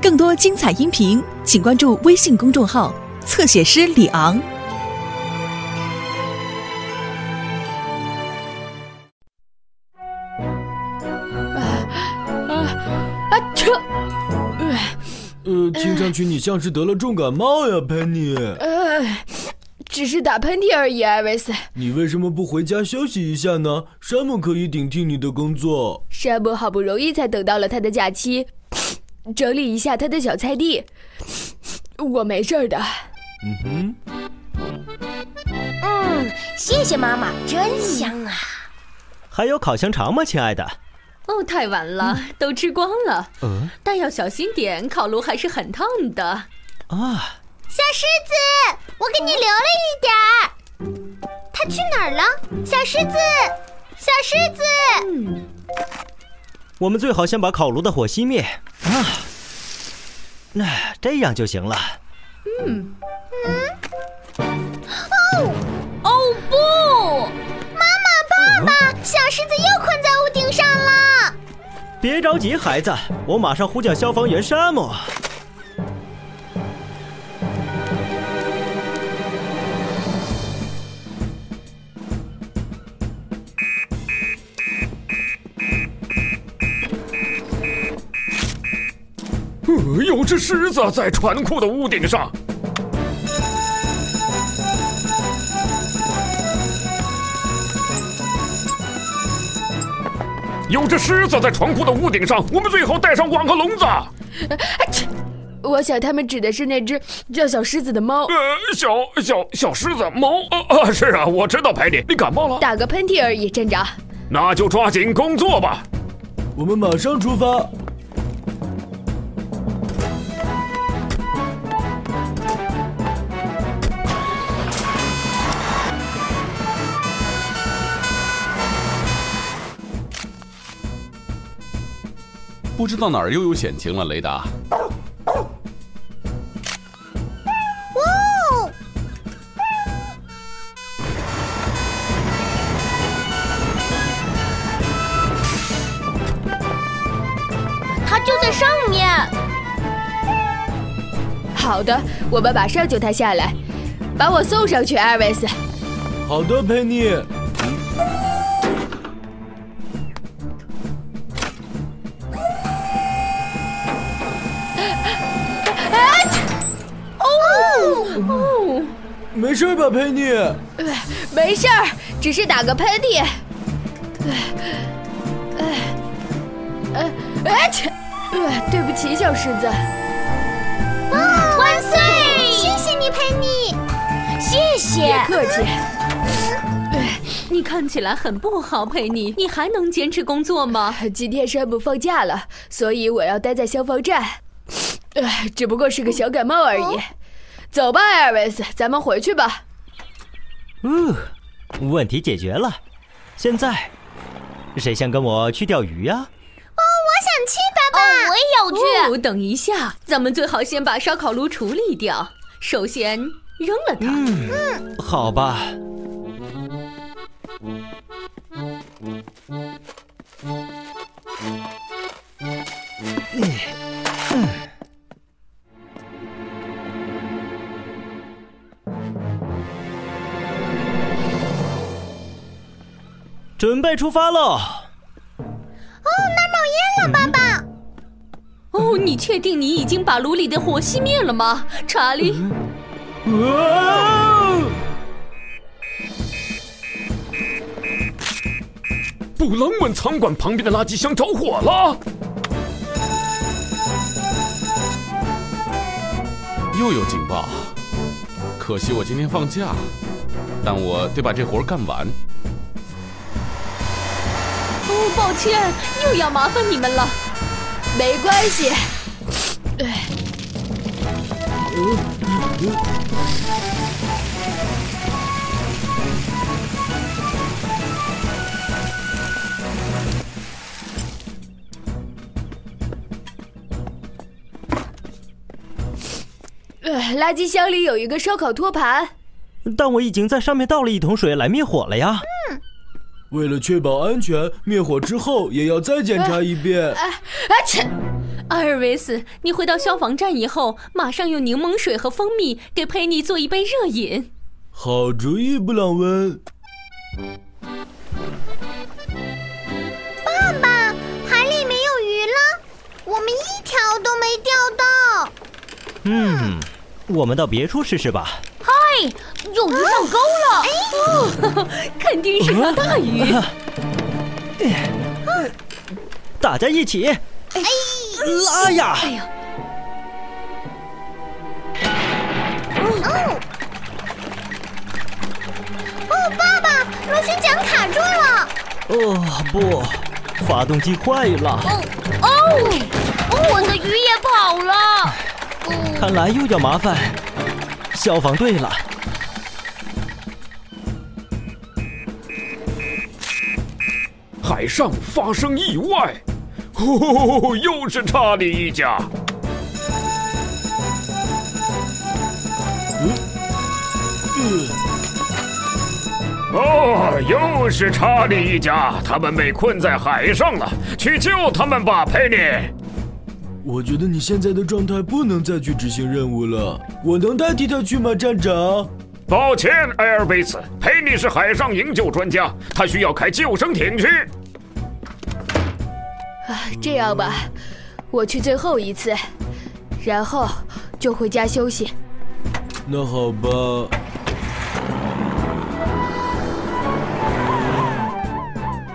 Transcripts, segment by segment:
更多精彩音频，请关注微信公众号“侧写师李昂”。啊，这，呃，听上去你像是得了重感冒呀，佩妮。呃，只是打喷嚏而已，艾维斯。你为什么不回家休息一下呢？山姆可以顶替你的工作。山姆好不容易才等到了他的假期，整理一下他的小菜地。我没事的。嗯哼，嗯，谢谢妈妈，真香啊！还有烤香肠吗，亲爱的？哦，太晚了，都吃光了。嗯但要小心点，烤炉还是很烫的。啊，小狮子，我给你留了一点儿。它去哪儿了？小狮子，小狮子，我们最好先把烤炉的火熄灭啊，那、这样就行了。嗯哦哦不！妈妈爸爸，小狮子又困在屋顶上了。别着急，孩子，我马上呼叫消防员山姆。有只狮子在船库的屋顶上。有只狮子在船库的屋顶上，我们最好带上网和笼子。啊切！我想他们指的是那只叫小狮子的猫。呃，小小小狮子猫啊啊！是啊，我知道，佩妮，你感冒了，打个喷嚏而已，站长。那就抓紧工作吧。我们马上出发。不知道哪儿又有险情了，雷达。哦，它就在上面。好的，我们马上救他下来，把我送上去，艾维斯。好的，佩妮。没事吧，佩妮？没事儿，只是打个喷嚏。呃，呃，呃，切！呃，对不起，小狮子。万岁！谢谢你，佩妮。谢谢别。客气。你看起来很不好，佩妮，你还能坚持工作吗？今天山姆放假了，所以我要待在消防站。唉，只不过是个小感冒而已。走吧，艾维斯，咱们回去吧。嗯，问题解决了。现在，谁想跟我去钓鱼呀、哦我想去，爸爸。我也要去。哦，等一下，咱们最好先把烧烤炉处理掉。首先扔了它。嗯好吧。准备出发喽！哦，哪冒烟了爸爸，哦，你确定你已经把炉里的火熄灭了吗，查理？啊！布朗文餐馆旁边的垃圾箱着火了。又有警报，可惜我今天放假，但我得把这活儿干完。抱歉，又要麻烦你们了。没关系。唉，呃，垃圾箱里有一个烧烤托盘。但我已经在上面倒了一桶水来灭火了呀。为了确保安全，灭火之后也要再检查一遍。啊切！阿尔维斯，你回到消防站以后，马上用柠檬水和蜂蜜给佩妮做一杯热饮。好主意，布朗温。爸爸，海里没有鱼了，我们一条都没钓到。嗯，我们到别处试试吧。上钩了！哎，肯定是条大鱼。大家一起，哎，拉呀！哎呀！哦，哦，爸爸，螺旋桨卡住了。哦不，发动机坏了。哦哦，我的鱼也跑了。看来又要麻烦消防队了。海上发生意外，呼，又是查理一家。嗯嗯哦，又是查理一家，他们被困在海上了，去救他们吧，佩妮。我觉得你现在的状态不能再去执行任务了，我能代替他去吗，站长？抱歉，埃尔维斯，佩利是海上营救专家，他需要开救生艇去。啊，这样吧，我去最后一次，然后就回家休息。那好吧。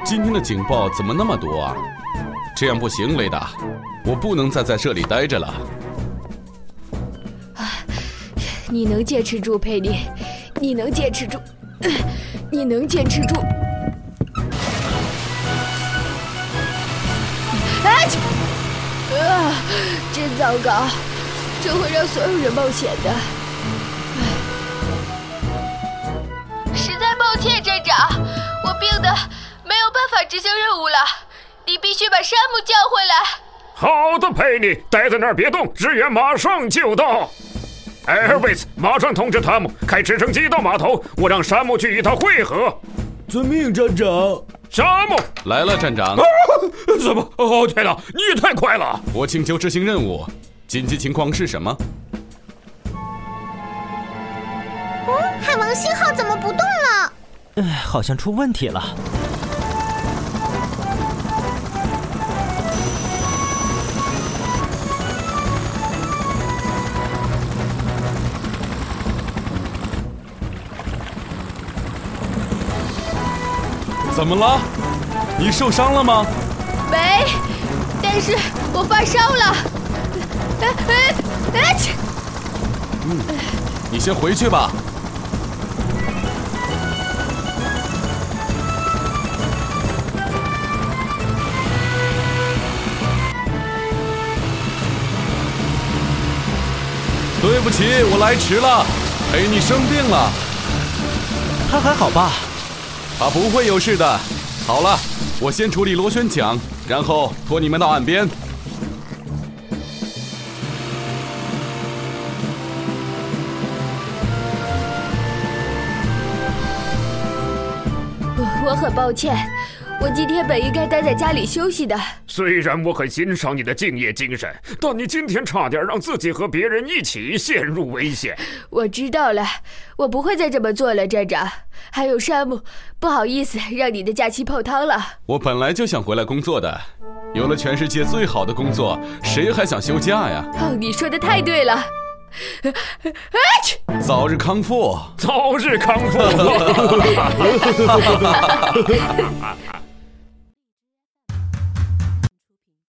今天的警报怎么那么多啊？这样不行，雷达，我不能再在这里待着了。啊，你能坚持住，佩妮，你能坚持住，你能坚持住。啊！啊！真糟糕，这会让所有人冒险的。实在抱歉，站长，我病的没有办法执行任务了。你必须把山姆叫回来。好的，佩妮，待在那儿别动，支援马上就到。艾尔维斯，马上通知汤姆开直升机到码头，我让山姆去与他会合。遵命，站长。山姆来了，站长。怎么？哦天哪，你也太快了！我请求执行任务，紧急情况是什么？嗯，海王星号怎么不动了？哎，好像出问题了。怎么了？你受伤了吗？没，但是我发烧了。哎哎哎！切嗯，你先回去吧。对不起，我来迟了。陪你生病了。他还好吧？他不会有事的。好了，我先处理螺旋桨，然后拖你们到岸边。我很抱歉，我今天本应该待在家里休息的。虽然我很欣赏你的敬业精神，但你今天差点让自己和别人一起陷入危险。我知道了，我不会再这么做了，站长。还有山姆，不好意思让你的假期泡汤了。我本来就想回来工作的，有了全世界最好的工作，谁还想休假呀？哦，你说的太对了。早日康复，早日康复。